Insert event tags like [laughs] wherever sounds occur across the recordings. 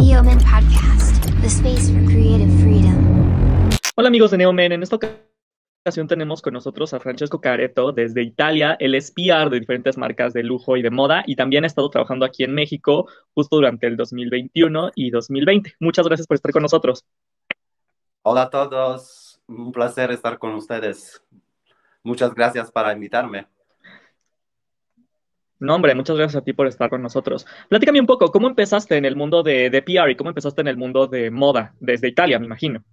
Neoman Podcast, the space for creative freedom. Hola amigos de Neomen, en esta ocasión tenemos con nosotros a Francesco Careto desde Italia. Él es PR de diferentes marcas de lujo y de moda y también ha estado trabajando aquí en México justo durante el 2021 y 2020. Muchas gracias por estar con nosotros. Hola a todos, un placer estar con ustedes. Muchas gracias para invitarme. No, hombre, muchas gracias a ti por estar con nosotros. Platícame un poco, ¿cómo empezaste en el mundo de, de PR y cómo empezaste en el mundo de moda? Desde Italia, me imagino.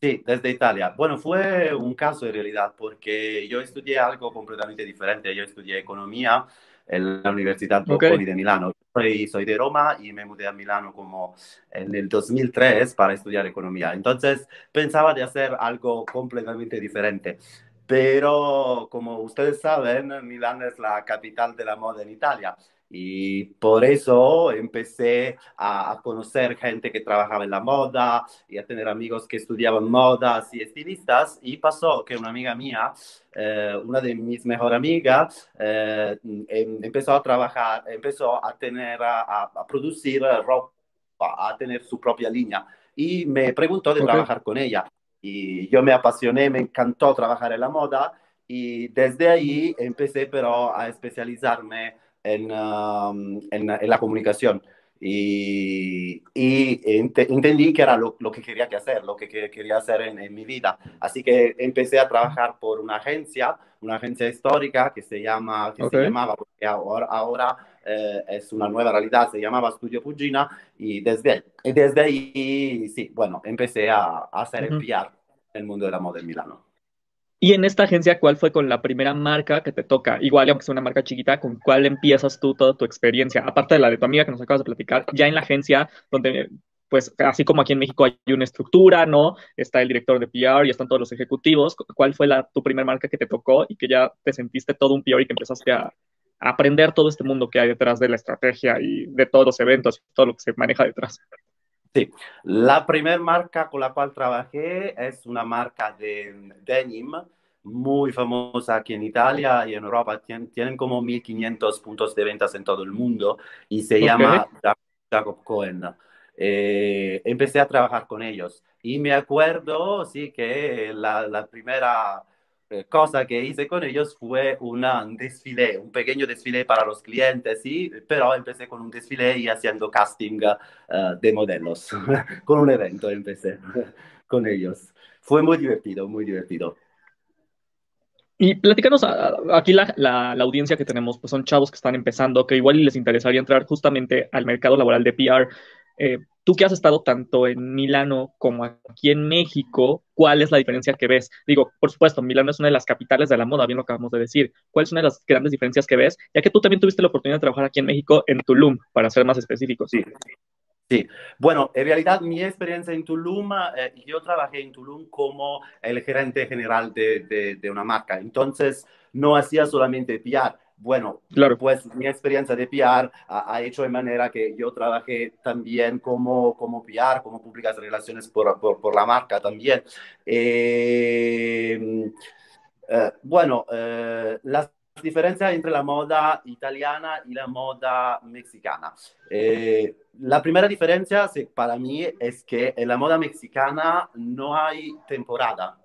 Sí, desde Italia. Bueno, fue un caso en realidad porque yo estudié algo completamente diferente. Yo estudié economía en la Universidad Bocconi Ok. de Milano. Soy, soy de Roma y me mudé a Milano como en el 2003 para estudiar economía. Entonces pensaba de hacer algo completamente diferente. Pero como ustedes saben, Milán es la capital de la moda en Italia. Y por eso empecé a, a conocer gente que trabajaba en la moda y a tener amigos que estudiaban modas y estilistas. Y pasó que una amiga mía, eh, una de mis mejores amigas, eh, em- empezó a trabajar, empezó a tener, a, a- producir ropa, a tener su propia línea. Y me preguntó de Ok. trabajar con ella. Y yo me apasioné, me encantó trabajar en la moda. Y desde ahí empecé pero a especializarme en, um, en, en la comunicación. Y, y ente- entendí que era lo, lo que quería que hacer, lo que, que- quería hacer en, en mi vida. Así que empecé a trabajar por una agencia, una agencia histórica que se, llama, que Ok. se llamaba, porque ahora, ahora eh, es una nueva realidad, se llamaba Studio Pugina. Y desde, y desde ahí, sí, bueno, empecé a, a hacer el. PR en el mundo de la moda en Milano. Y en esta agencia, ¿cuál fue con la primera marca que te toca? Igual, aunque sea una marca chiquita, ¿con cuál empiezas tú toda tu experiencia? Aparte de la de tu amiga que nos acabas de platicar, ya en la agencia, donde, pues, así como aquí en México hay una estructura, ¿no? Está el director de PR y están todos los ejecutivos. ¿Cuál fue la, tu primera marca que te tocó y que ya te sentiste todo un PR y que empezaste a aprender todo este mundo que hay detrás de la estrategia y de todos los eventos y todo lo que se maneja detrás? Sí, la primera marca con la cual trabajé es una marca de denim muy famosa aquí en Italia y en Europa. Tien- tienen como 1500 puntos de ventas en todo el mundo y se llama Ja- Jacob Cohen. Eh, empecé a trabajar con ellos y me acuerdo, sí, que la, la primera cosa que hice con ellos fue una- un desfile, un pequeño desfile para los clientes, sí, pero empecé con un desfile y haciendo casting eh, de modelos. [laughs] con un evento empecé [laughs] con ellos. Fue muy divertido, muy divertido. Y platícanos, a- a- aquí la, la- la audiencia que tenemos, pues son chavos que están empezando, que igual les interesaría entrar justamente al mercado laboral de PR. Eh, tú que has estado tanto en Milano como aquí en México, ¿cuál es la diferencia que ves? Digo, por supuesto, Milano es una de las capitales de la moda, bien lo acabamos de decir. ¿Cuál es una de las grandes diferencias que ves? Ya que tú también tuviste la oportunidad de trabajar aquí en México, en Tulum, para ser más específicos. Sí. Sí, bueno, en realidad mi experiencia en Tulum, eh, yo trabajé en Tulum como el gerente general de, de, de una marca, entonces no hacía solamente PR. Bueno, Claro. pues mi experiencia de PR ha, ha hecho de manera que yo trabajé también como, como PR, como públicas relaciones por, por, por la marca también. Eh, eh, bueno, eh, las diferencias entre la moda italiana y la moda mexicana. Eh, la primera diferencia para mí es que en la moda mexicana no hay temporada,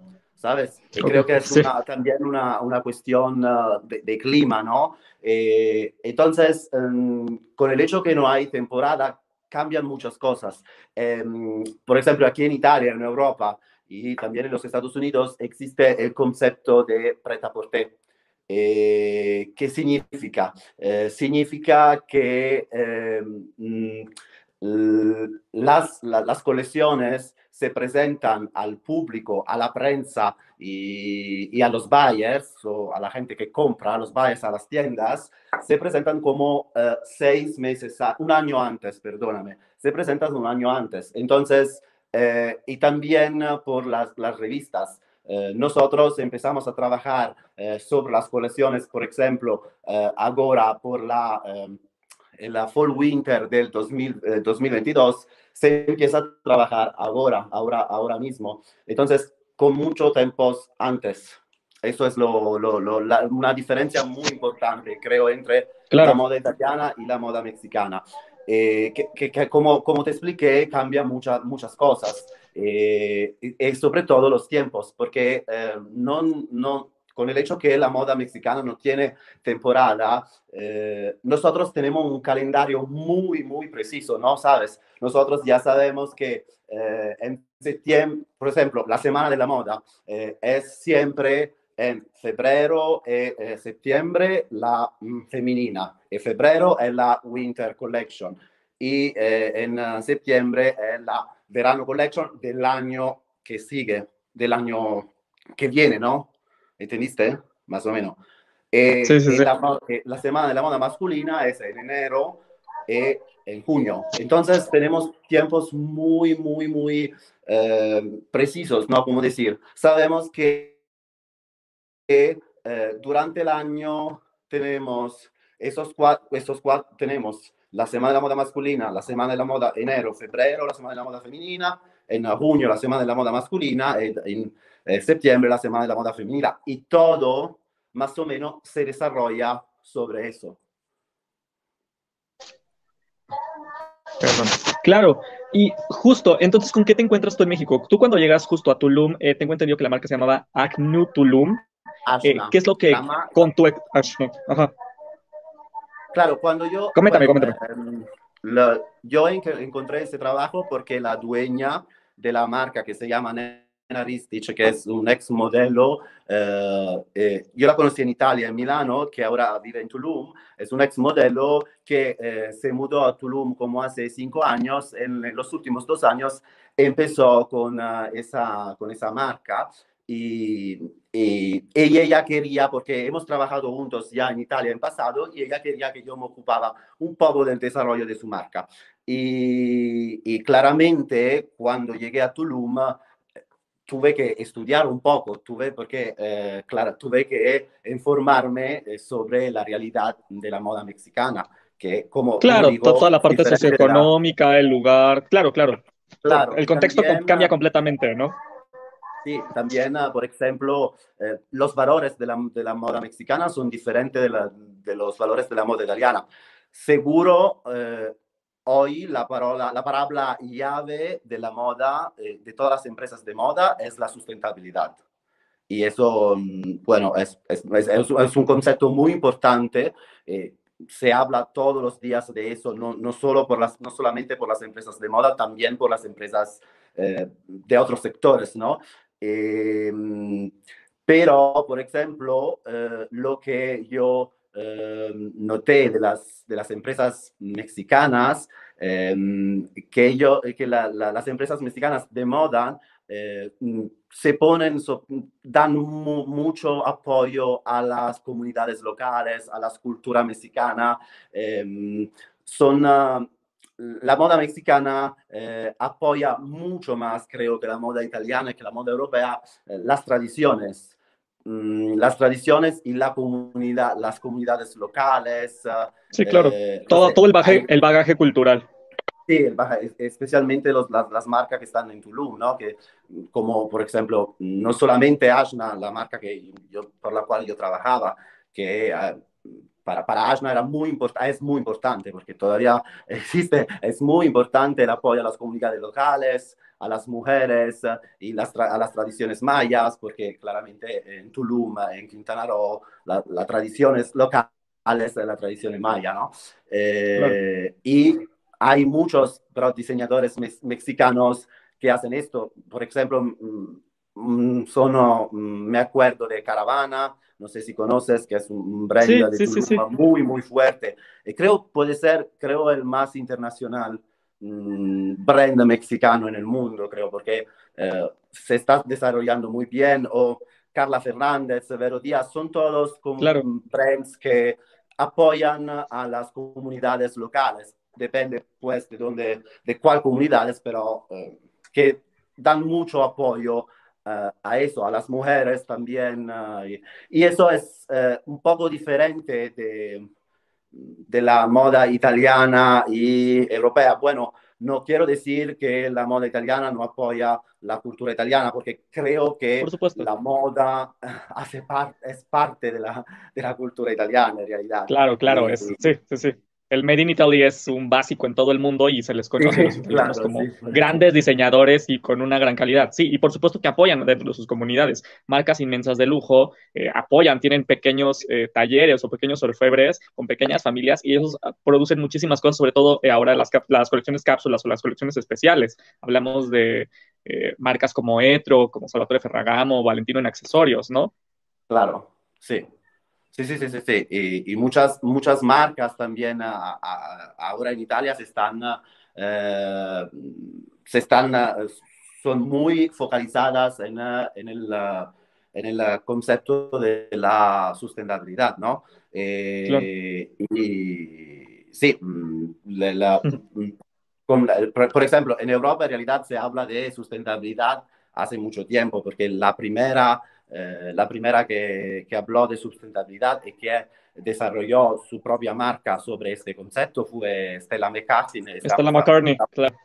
¿sabes? Y creo que es sí. una- también una, una cuestión uh, de, de clima, ¿no? Eh, entonces, em, con el hecho que no hay temporada, cambian muchas cosas. Em, por ejemplo, aquí en Italia, en Europa y también en los Estados Unidos, existe el concepto de pret-à-porter. Eh, ¿Qué significa? Eh, significa que mm, las, la- las colecciones se presentan al público, a la prensa y, a los buyers o a la gente que compra, a los buyers, a las tiendas, se presentan como eh, seis meses, a- un año antes, perdóname, se presentan un año antes. Entonces, eh, y también eh, por las, las revistas. Eh, nosotros empezamos a trabajar eh, sobre las colecciones, por ejemplo, eh, ahora por la, eh, en la Fall Winter del 2000, eh, 2022, se empieza a trabajar ahora, ahora, ahora mismo. Entonces, con mucho tiempo antes. Eso es lo, lo, lo, la, una diferencia muy importante, creo, entre Claro. la moda italiana y la moda mexicana. eh, que, que, como, como te expliqué, cambia muchas muchas cosas. Eh, y, sobre todo los tiempos, porque eh, no, no, con el hecho que la moda mexicana no tiene temporada, eh, nosotros tenemos un calendario muy, muy preciso, ¿no? ¿Sabes? Nosotros ya sabemos que eh, en septiembre, por ejemplo, la semana de la moda eh, es siempre en febrero y septiembre la mm, femenina, y febrero es la winter collection, y en septiembre es la verano collection del año que sigue, del año que viene, ¿no? ¿Entendiste? Más o menos. Eh, sí, sí, sí. La, eh, la, semana de la moda masculina es en enero y en junio. Entonces tenemos tiempos muy, muy, muy eh, precisos, ¿no? Como decir, sabemos que, que eh, durante el año tenemos esos cuatro, esos cuatro, tenemos la semana de la moda masculina, la semana de la moda enero, febrero, la semana de la moda femenina, en junio la semana de la moda masculina, en, en eh, septiembre la semana de la moda femenina y todo más o menos se desarrolla sobre eso. Perdón. Claro, y justo, entonces, ¿con qué te encuentras tú en México? Tú cuando llegas justo a Tulum, eh, tengo entendido que la marca se llamaba Acnu Tulum. Eh, ¿Qué es lo que con tu... Ajá. Claro, cuando yo... Coméntame, bueno, coméntame. Eh, la, yo en, encontré ese trabajo porque la dueña de la marca que se llama Ristich, que es un ex modelo, eh, eh, yo la conocí en Italia, en Milano, que ahora vive en Tulum, es un ex modelo que eh, se mudó a Tulum como hace cinco años, en los últimos dos años empezó con, uh, esa, con esa marca y, y, y, ella quería, porque hemos trabajado juntos ya en Italia en pasado, y ella quería que yo me ocupaba un poco del desarrollo de su marca. Y, y claramente cuando llegué a Tulum, tuve que estudiar un poco, tuve, porque, eh, claro, tuve que informarme eh, sobre la realidad de la moda mexicana, que como... Claro, digo, toda la parte socioeconómica, el lugar, claro, claro. Claro. El contexto también, cambia completamente, ¿no? Sí, también, uh, por ejemplo, eh, los valores de la, de la, moda mexicana son diferentes de, la, de, los valores de la moda italiana. Seguro eh, Hoy la, parola, la palabra llave de la moda, eh, de todas las empresas de moda, es la sustentabilidad. Y eso, mm, bueno, es, es, es, es un concepto muy importante. Eh, se habla todos los días de eso, no, no, solo por las, no solamente por las empresas de moda, también por las empresas eh, de otros sectores, ¿no? Eh, pero, por ejemplo, eh, lo que yo eh, noté de las, de las empresas mexicanas eh, que, yo, que la, la, las empresas mexicanas de moda eh, se ponen, dan mu, mucho apoyo a las comunidades locales, a la cultura mexicana. Son, uh, la moda mexicana eh, apoya mucho más, creo, que la moda italiana y que la moda europea, eh, las tradiciones. Mm, las tradiciones y la comunidad, las comunidades locales. Sí, claro. Eh, todo, todo el, bagaje, el bagaje cultural. Sí, especialmente los, las, las, marcas que están en Tulum, ¿no? Que, como por ejemplo, no solamente Ashna, la marca que yo, por la cual yo trabajaba, que uh, para, para Ashna era muy importante, es muy importante, porque todavía [laughs] existe, es muy importante el apoyo a las comunidades locales, a las mujeres y las a las tradiciones mayas, porque claramente en Tulum, en Quintana Roo, la, la tradición es local es la tradición maya, ¿no? Eh, claro. Y hay muchos pero, diseñadores me mexicanos que hacen esto. Por ejemplo, mm, sono, mm, me acuerdo de Caravana, no sé si conoces, que es un brand sí, de sí, Tulum sí, muy, muy fuerte. Y creo puede ser, creo, el más internacional mmm, brand mexicano en el mundo, creo, porque eh, se está desarrollando muy bien. O Carla Fernández, Vero Díaz, son todos como claro. brands que apoyan a las comunidades locales. Depende, pues, de dónde, de cuál comunidades, pero eh, que dan mucho apoyo uh, a eso, a las mujeres también. Uh, y, y, eso es uh, un poco diferente de, de, la moda italiana y europea. Bueno, no quiero decir que la moda italiana no apoya la cultura italiana, porque creo que la moda [laughs] hace parte, es parte de la, de la cultura italiana en realidad. Claro, claro, es, sí, sí, sí. El Made in Italy es un básico en todo el mundo y se les conoce como grandes diseñadores y con una gran calidad. Sí, y por supuesto que apoyan dentro de sus comunidades. Marcas inmensas de lujo eh, apoyan, tienen pequeños eh, talleres o pequeños orfebres con pequeñas familias y ellos ah, producen muchísimas cosas, sobre todo eh, ahora las, las colecciones cápsulas o las colecciones especiales. Hablamos de marcas como Etro, como Salvatore Ferragamo, Valentino en accesorios, ¿no? Claro, sí. Sí, sí, sí, sí, sí. Y, muchas, muchas marcas también ahora en Italia se están, eh, se están, son muy focalizadas en, en, el, en el concepto de la sustentabilidad, ¿no? Eh, y sí, por ejemplo, en Europa en realidad se habla de sustentabilidad hace mucho tiempo, porque la primera eh, la primera que, que, habló de sustentabilidad y que desarrolló su propia marca sobre este concepto fue Stella McCartney. Stella McCartney, claro.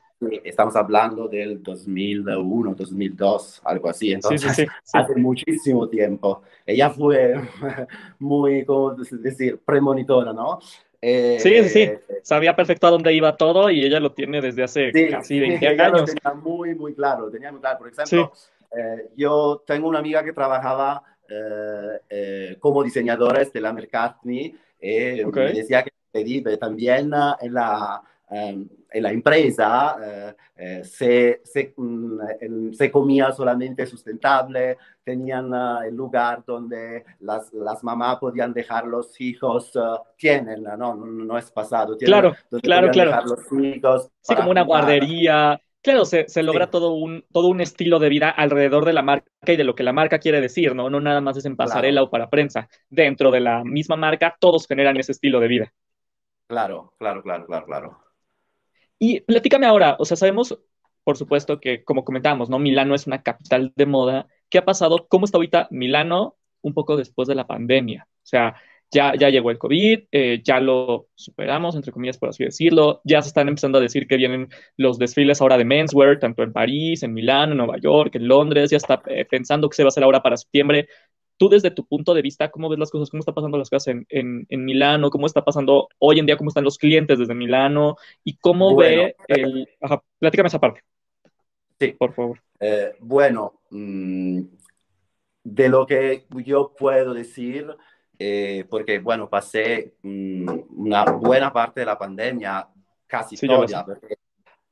Estamos hablando del 2001, 2002, algo así. Entonces, sí, sí, [laughs] sí, hace muchísimo tiempo. Ella fue [laughs] muy, ¿cómo decir?, premonitora, ¿no? Eh, sí, sí, sabía perfecto a dónde iba todo y ella lo tiene desde hace casi 20 años. Lo tenía muy, muy claro, tenía muy claro. Por ejemplo, eh, yo tengo una amiga que trabajaba eh, eh, como diseñadora de la McCartney y me decía que también en la, en la empresa se, se, mm, se, comía solamente sustentable, tenían el lugar donde las, las mamás podían dejar los hijos, tienen, no, no, no, es pasado, tienen, claro, claro, claro. sí, como una guardería Claro, se, logra todo, un, todo un estilo de vida alrededor de la marca y de lo que la marca quiere decir, ¿no? No nada más es en pasarela o para prensa. Dentro de la misma marca, todos generan ese estilo de vida. Claro, claro, claro, claro, claro. Y platícame ahora, o sea, sabemos, por supuesto, que como comentábamos, ¿no? Milano es una capital de moda. ¿Qué ha pasado? ¿Cómo está ahorita Milano un poco después de la pandemia? O sea, ya, ya llegó el COVID, eh, ya lo superamos, entre comillas, por así decirlo. Ya se están empezando a decir que vienen los desfiles ahora de menswear, tanto en París, en Milán, en Nueva York, en Londres. Ya está eh, pensando que se va a hacer ahora para septiembre. Tú, desde tu punto de vista, ¿cómo ves las cosas? ¿Cómo está pasando las cosas en, en, en Milano? ¿Cómo está pasando hoy en día? ¿Cómo están los clientes desde Milano? ¿Y cómo ve el. Ajá, platícame esa parte. Sí. Por favor. Eh, bueno, mm, de lo que yo puedo decir eh, porque, bueno, pasé mm, una buena parte de la pandemia, casi toda,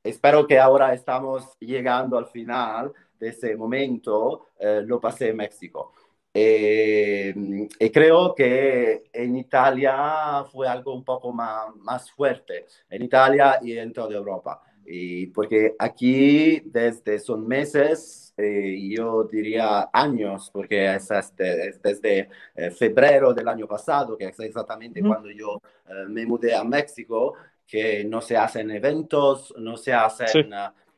espero que ahora estamos llegando al final de ese momento, eh, lo pasé en México. Eh, y creo que en Italia fue algo un poco más, más fuerte, en Italia y en toda Europa. Y porque aquí desde son meses, eh, yo diría años, porque es, este, desde eh, febrero del año pasado, que es exactamente cuando yo eh, me mudé a México, que no se hacen eventos, no se hacen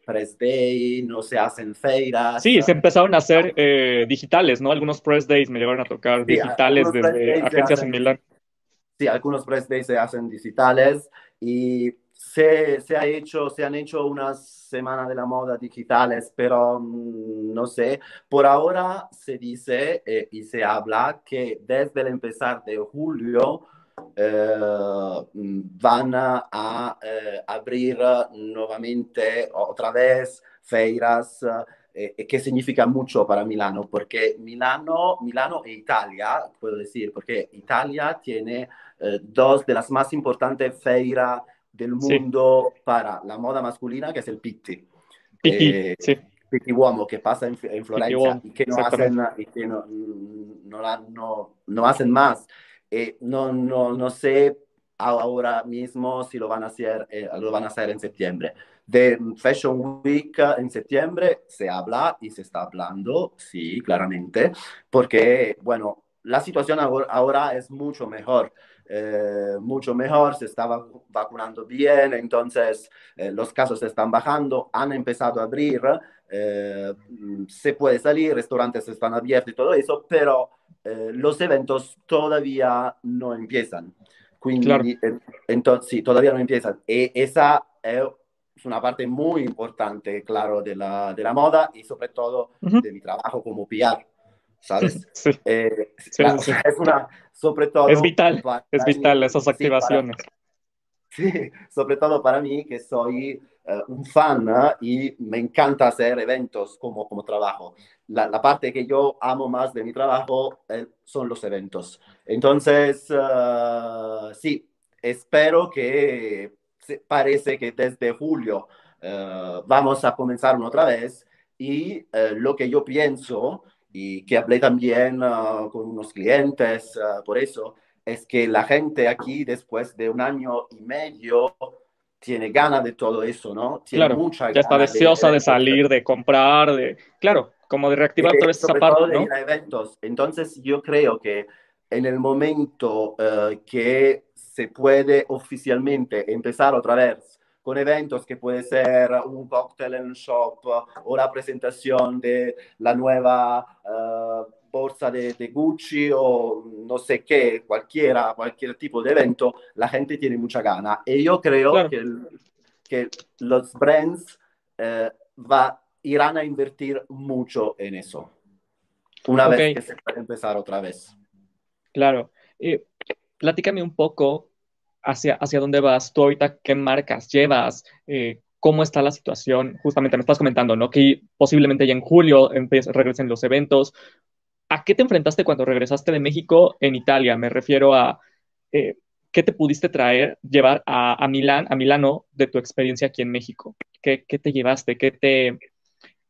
press day, no se hacen feiras. Sí, se empezaron a hacer digitales, ¿no? Algunos press days me llegaron a tocar digitales desde agencias en Milán. Sí, algunos press days se hacen digitales y se, se, ha hecho, se han hecho unas semanas de la moda digitales, pero mm, no sé, por ahora se dice eh, y se habla que desde el empezar de julio eh, van a eh, abrir nuevamente otra vez feiras, que significa mucho para Milano, porque Milano, Milano e Italia, puedo decir, porque Italia tiene dos de las más importantes feiras del mundo para la moda masculina, que es el Pitti. Pitti, eh, sí. Pitti Uomo, que pasa en, Florencia y que no hacen, y que no, no, no, hacen más. Eh, no, no, no sé ahora mismo si lo van a hacer, eh, lo van a hacer en septiembre. De Fashion Week en septiembre se habla y se está hablando, sí, claramente, porque, bueno, la situación ahora es mucho mejor. Eh, mucho mejor, se estaba vacunando bien, entonces eh, los casos están bajando, han empezado a abrir, eh, se puede salir, restaurantes están abiertos y todo eso, pero los eventos todavía no empiezan. entonces, sí, todavía no empiezan. Y esa es una parte muy importante, claro, de la, de la moda y sobre todo de mi trabajo como PR. ¿sabes? [laughs] Sí. [laughs] es una, sobre todo... Es vital, es vital esas activaciones. [laughs] sí, sobre todo para mí que soy uh, un fan ¿eh? y me encanta hacer eventos como, como trabajo. La, la, parte que yo amo más de mi trabajo eh, son los eventos. Entonces, uh, sí, espero que parece que desde julio uh, vamos a comenzar otra vez y lo que yo pienso y que hablé también con unos clientes por eso, es que la gente aquí después de un año y medio tiene ganas de todo eso, ¿no? Tiene claro, mucha ya está deseosa de, de, salir, de comprar, de, claro, como de reactivar vez esa parte, ¿no? De eventos. Entonces yo creo que en el momento uh, que se puede oficialmente empezar otra vez con eventos que puede ser un cóctel en un shop o la presentación de la nueva uh, borsa de, de, Gucci o no sé qué, cualquiera, cualquier tipo de evento, la gente tiene mucha gana. Y yo creo claro. que, que, los brands eh, va, irán a invertir mucho en eso. Una okay. vez que se puede empezar otra vez. Claro. Eh, platícame un poco hacia, hacia dónde vas. Tú ahorita, ¿qué marcas llevas? Eh, ¿Cómo está la situación? Justamente me estás comentando, ¿no? Que posiblemente ya en julio regresen los eventos. ¿A qué te enfrentaste cuando regresaste de México en Italia? Me refiero a eh, qué te pudiste traer, llevar a, a, Milán, a Milano de tu experiencia aquí en México. ¿Qué, qué te llevaste? ¿Qué te,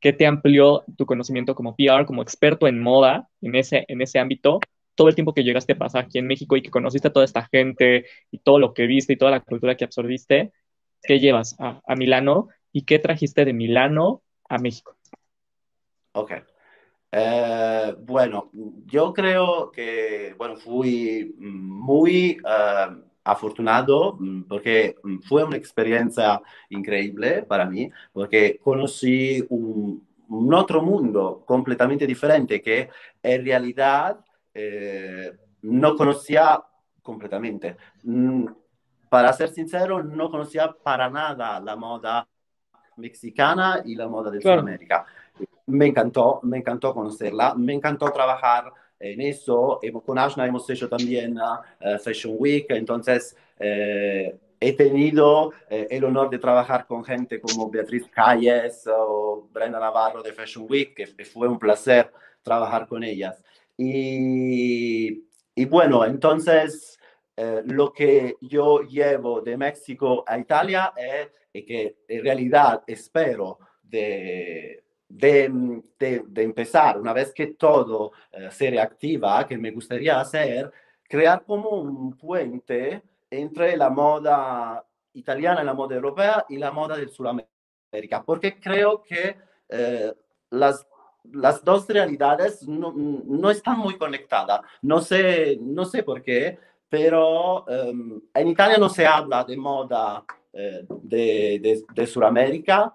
¿Qué te amplió tu conocimiento como PR, como experto en moda en ese, en ese ámbito? Todo el tiempo que llegaste a pasar aquí en México y que conociste a toda esta gente y todo lo que viste y toda la cultura que absorbiste, ¿qué llevas a, a Milano y qué trajiste de Milano a México? Ok. Eh, bueno, yo creo que, bueno, fui muy uh, afortunado mm, porque fue una experiencia increíble para mí, porque conocí un, un otro mundo completamente diferente que en realidad eh, no conocía completamente. Mm, para ser sincero, no conocía para nada la moda mexicana y la moda de claro. Sudamérica me encantó, me encantó conocerla, me encantó trabajar en eso. Con Ashna hemos hecho también uh, Fashion Week, entonces eh, he tenido eh, el honor de trabajar con gente como Beatriz Calles o Brenda Navarro de Fashion Week, que fue un placer trabajar con ellas. Y, y bueno, entonces eh, lo que yo llevo de México a Italia es, es que en realidad espero de de, empezar, una vez que todo eh, se reactiva, que me gustaría hacer, crear como un puente entre la moda italiana y la moda europea y la moda del Sudamérica, porque creo que eh, las, las dos realidades no, están muy conectadas. No sé, no sé por qué, pero um, en Italia no se habla de moda eh, de, de, de Sudamérica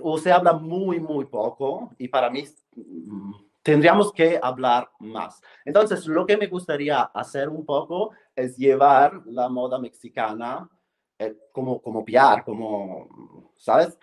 o se habla muy, muy poco y para mí mm, tendríamos que hablar más. Entonces, lo que me gustaría hacer un poco es llevar la moda mexicana eh, como, como PR, como, ¿sabes?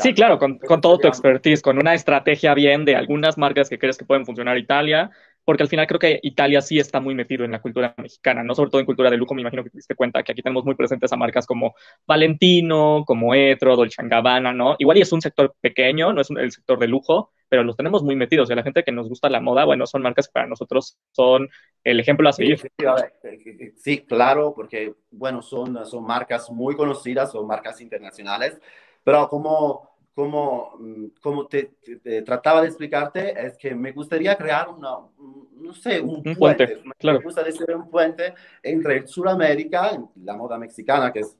Sí, claro, con, con todo tu expertise, con una estrategia bien de algunas marcas que crees que pueden funcionar Italia, porque al final creo que Italia sí está muy metido en la cultura mexicana, no sobre todo en cultura de lujo, me imagino que te diste cuenta que aquí tenemos muy presentes a marcas como Valentino, como Etro, Dolce Gabbana, ¿no? Igual y es un sector pequeño, no es el sector de lujo, pero los tenemos muy metidos, y a la gente que nos gusta la moda, bueno, son marcas que para nosotros son el ejemplo a seguir. Sí, sí claro, porque, bueno, son, son marcas muy conocidas, son marcas internacionales, pero como como, mm, como te, te, trataba de explicarte, es que me gustaría crear una, no sé, un, un puente. puente. Claro. Me gusta decir un puente entre Sudamérica, la moda mexicana, que es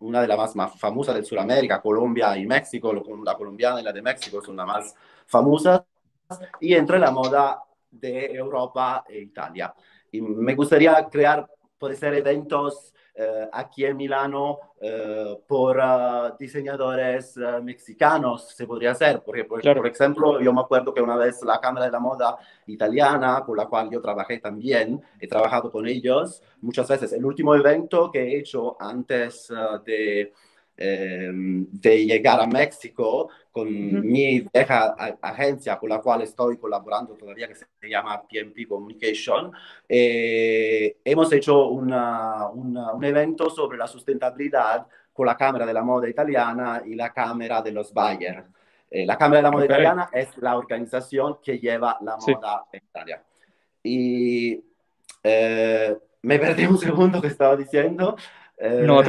una de las más, más famosas de Sudamérica, Colombia y México, la colombiana y la de México son las más famosas, y entre la moda de Europa e Italia. Y me gustaría crear, puede ser eventos eh, aquí en Milano eh, por uh, diseñadores uh, mexicanos, se podría hacer, porque por, claro. por, ejemplo yo me acuerdo que una vez la Cámara de la Moda italiana, con la cual yo trabajé también, he trabajado con ellos muchas veces. El último evento que he hecho antes uh, de, eh, de llegar a México con mi vieja agencia con la cual estoy colaborando todavía, que se llama PMP Communication. Eh, hemos hecho una, un evento sobre la sustentabilidad con la Cámara de la Moda Italiana y la Cámara de los Bayer. Eh, la Cámara de la Moda Italiana es la organización que lleva la moda en Italia. Y me perdí un [laughs] segundo que estaba diciendo. no,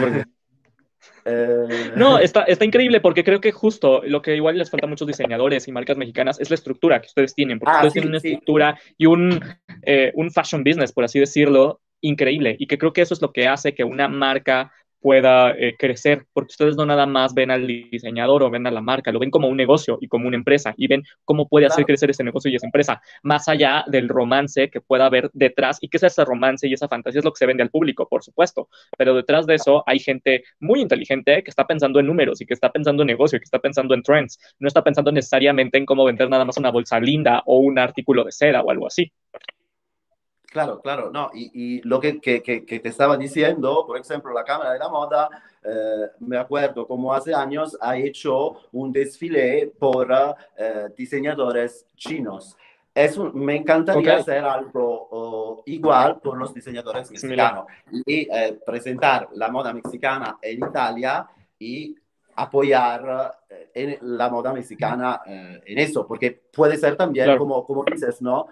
eh, no, [laughs] está, está increíble porque creo que justo lo que igual les falta a muchos diseñadores y marcas mexicanas es la estructura que ustedes tienen, porque ah, ustedes tienen una estructura y un, eh, un fashion business, por así decirlo, increíble. Y que creo que eso es lo que hace que una marca pueda eh, crecer, porque ustedes no nada más ven al diseñador o ven a la marca, lo ven como un negocio y como una empresa y ven cómo puede hacer crecer ese negocio y esa empresa, más allá del romance que pueda haber detrás y que es ese romance y esa fantasía es lo que se vende al público, por supuesto, pero detrás de eso hay gente muy inteligente que está pensando en números y que está pensando en negocio, y que está pensando en trends, no está pensando necesariamente en cómo vender nada más una bolsa linda o un artículo de seda o algo así. Claro, claro, no, y, lo que, que, que, te estaba diciendo, por ejemplo, la Cámara de la Moda, eh, me acuerdo como hace años ha hecho un desfile por eh, diseñadores chinos. Es me encantaría hacer algo igual por los diseñadores mexicanos y eh, presentar la moda mexicana en Italia y apoyar en la moda mexicana en eso, porque puede ser también, como, como dices, ¿no?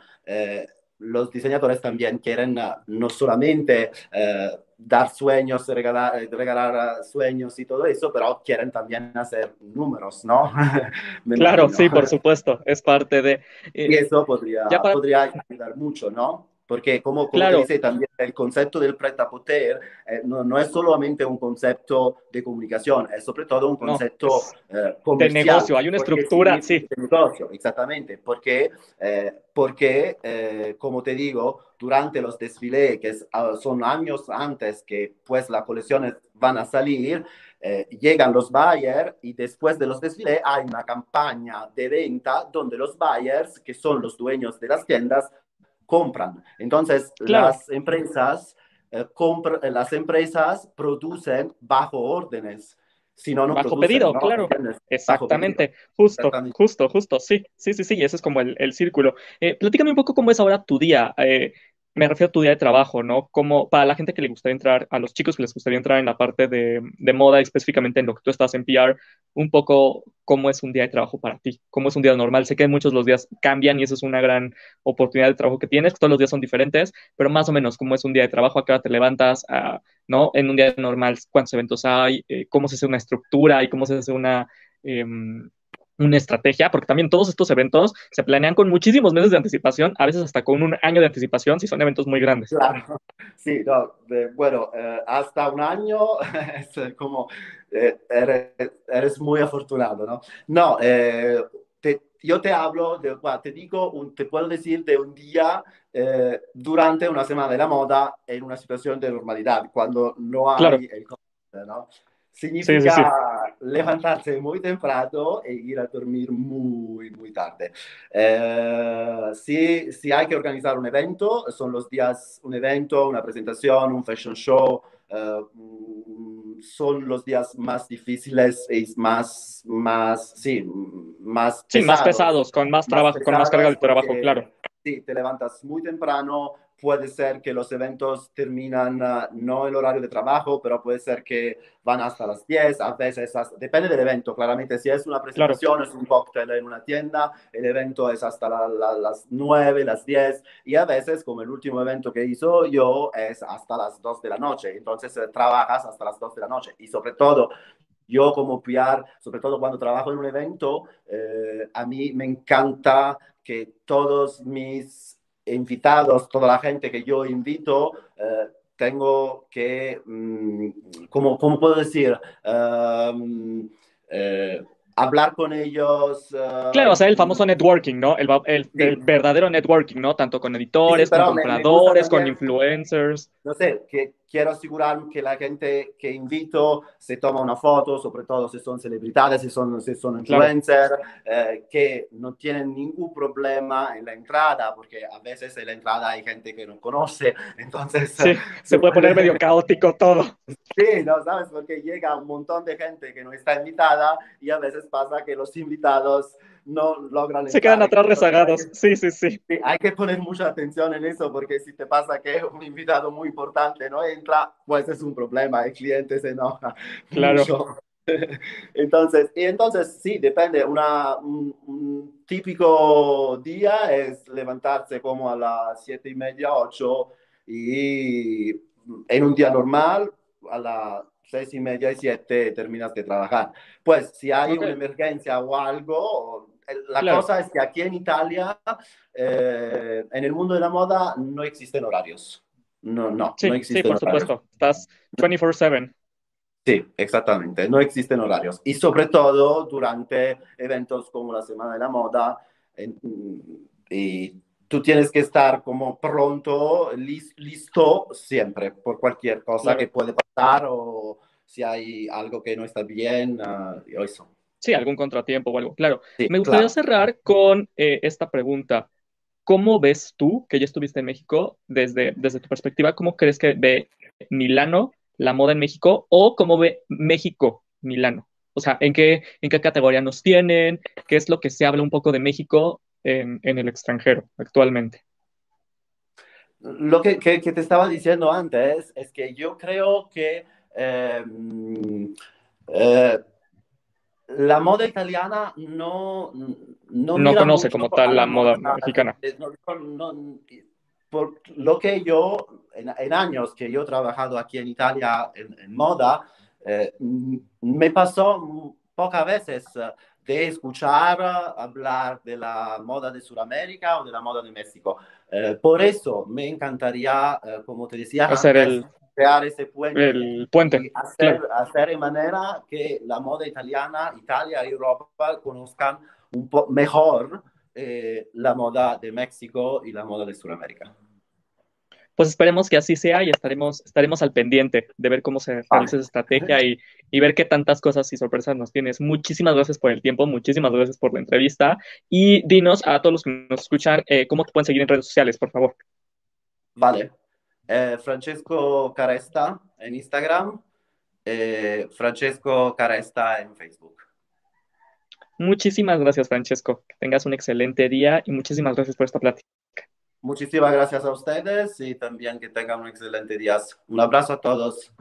Los diseñadores también quieren uh, no solamente uh, dar sueños, regalar, eh, regalar uh, sueños y todo eso, pero quieren también hacer números, ¿no? [laughs] claro, sí, por supuesto, es parte de... Eh, y eso podría, podría ayudar mucho, ¿no? Porque como, como dice también, el concepto del pretapoter eh, no, no, es solamente un concepto de comunicación, es sobre todo un concepto eh, De negocio, hay una estructura, sí. De negocio, exactamente, porque, eh, porque eh, como te digo, durante los desfiles, que ah, son años antes que pues las colecciones van a salir, eh, llegan los buyers y después de los desfiles hay una campaña de venta donde los buyers, que son los dueños de las tiendas, compran. Entonces, las empresas eh, eh, las empresas producen bajo órdenes. Si no, no bajo pedido, claro. Exactamente, justo, justo, justo, sí, sí, sí, sí, ese es como el, círculo. Eh, platícame un poco cómo es ahora tu día. Eh, me refiero a tu día de trabajo, ¿no? Como para la gente que le gustaría entrar, a los chicos que les gustaría entrar en la parte de, de, moda, específicamente en lo que tú estás en PR, un poco cómo es un día de trabajo para ti, cómo es un día normal. Sé que muchos los días cambian y eso es una gran oportunidad de trabajo que tienes, todos los días son diferentes, pero más o menos cómo es un día de trabajo, a qué hora te levantas, ¿no? En un día normal, cuántos eventos hay, eh, cómo se hace una estructura y cómo se hace una... Em, una estrategia, porque también todos estos eventos se planean con muchísimos meses de anticipación, a veces hasta con un año de anticipación si son eventos muy grandes. Claro, sí, no, bueno, eh, hasta un año [laughs] es como, eh, eres, muy afortunado, ¿no? No, eh, yo te hablo, de, te digo, un, te puedo decir de un día durante una semana de la moda en una situación de normalidad, cuando no hay el ¿no? Significa levantarse muy temprano e ir a dormir muy, muy tarde. Eh, si, si, hay que organizar un evento, son los días, un evento, una presentación, un fashion show, eh, mm, son los días más difíciles y más, más, sí, más sí, pesados. más pesados, con más, trabajo, con más carga de trabajo, claro. Sí, te levantas muy temprano, puede ser que los eventos terminan uh, no el horario de trabajo, pero puede ser que van hasta las 10, a veces depende del evento, claramente. Si es una presentación, es un cóctel en una tienda, el evento es hasta las 9, las 10 y a veces como el último evento que hizo yo es hasta las 2 de la noche, entonces eh, trabajas hasta las 2 de la noche. Y sobre todo yo como PR, sobre todo cuando trabajo en un evento, eh, a mí me encanta que todos mis invitados, toda la gente que yo invito, eh, tengo que, mm, ¿cómo, ¿cómo, puedo decir? Em, eh, hablar con ellos. Eh, claro, o sea, el famoso networking, ¿no? El, el, verdadero networking, ¿no? Tanto con editores, con compradores, con influencers. No sé, que quiero asegurar que la gente que invito se toma una foto, sobre todo si son celebridades, si son, si son influencers, claro. eh, que no tienen ningún problema en la entrada, porque a veces en la entrada hay gente que no conoce, [laughs] entonces... Sí, se puede poner medio caótico todo. Sí, ¿no? ¿Sabes? Porque llega un montón de gente que no está invitada y a veces pasa que los invitados no logran... Se quedan atrás rezagados, sí, sí, sí, sí. Hay que poner mucha atención en eso porque si te pasa que un invitado muy importante no entra, pues es un problema, el cliente se enoja. Claro. Mucho. [laughs] Entonces, y entonces sí, depende. Una, un, un, típico día es levantarse como a las siete y media, ocho, y en un día normal, a las seis y media y siete terminas de trabajar. Pues si hay okay. una emergencia o algo, la claro. cosa es que aquí en Italia, eh, en el mundo de la moda, no existen horarios. No, no, sí, no existen sí, por horarios. supuesto. Estás 24/7. Sí, exactamente. No existen horarios. Y sobre todo durante eventos como la Semana de la Moda, y tú tienes que estar como pronto, listo siempre, por cualquier cosa Claro. que puede pasar o si hay algo que no está bien, y eso. Sí, algún contratiempo o algo. Claro. Sí, Me gustaría claro. cerrar con eh, esta pregunta. ¿Cómo ves tú, que ya estuviste en México, desde, desde tu perspectiva, cómo crees que ve Milano la moda en México o cómo ve México Milano? O sea, ¿en qué, en qué categoría nos tienen? ¿Qué es lo que se habla un poco de México en, en el extranjero actualmente? Lo que, que, que te estaba diciendo antes es que yo creo que eh, eh, la moda italiana no, no, No conoce como tal la moda moda. mexicana. No- no- por lo que yo, en, en años que yo he trabajado aquí en Italia en, en moda, eh, me pasó pocas veces eh, de escuchar eh, hablar de la moda de Sudamérica o de la moda de México. Eh, por eso me encantaría, eh, como te decía, Hacer antes, el, crear ese puente el puente. y hacer, claro. hacer de manera que la moda italiana, Italia y Europa conozcan un poco mejor eh, la moda de México y la moda de Sudamérica. Pues esperemos que así sea y estaremos, estaremos al pendiente de ver cómo se realiza esa estrategia y, y ver qué tantas cosas y sorpresas nos tienes. Muchísimas gracias por el tiempo, muchísimas gracias por la entrevista y dinos a todos los que nos escuchan eh, cómo te pueden seguir en redes sociales, por favor. Vale. Eh, Francesco Caresta en Instagram, eh, Francesco Caresta en Facebook. Muchísimas gracias, Francesco. Que tengas un excelente día y muchísimas gracias por esta plática. Muchísimas gracias a ustedes y también que tengan un excelente día. Un abrazo a todos.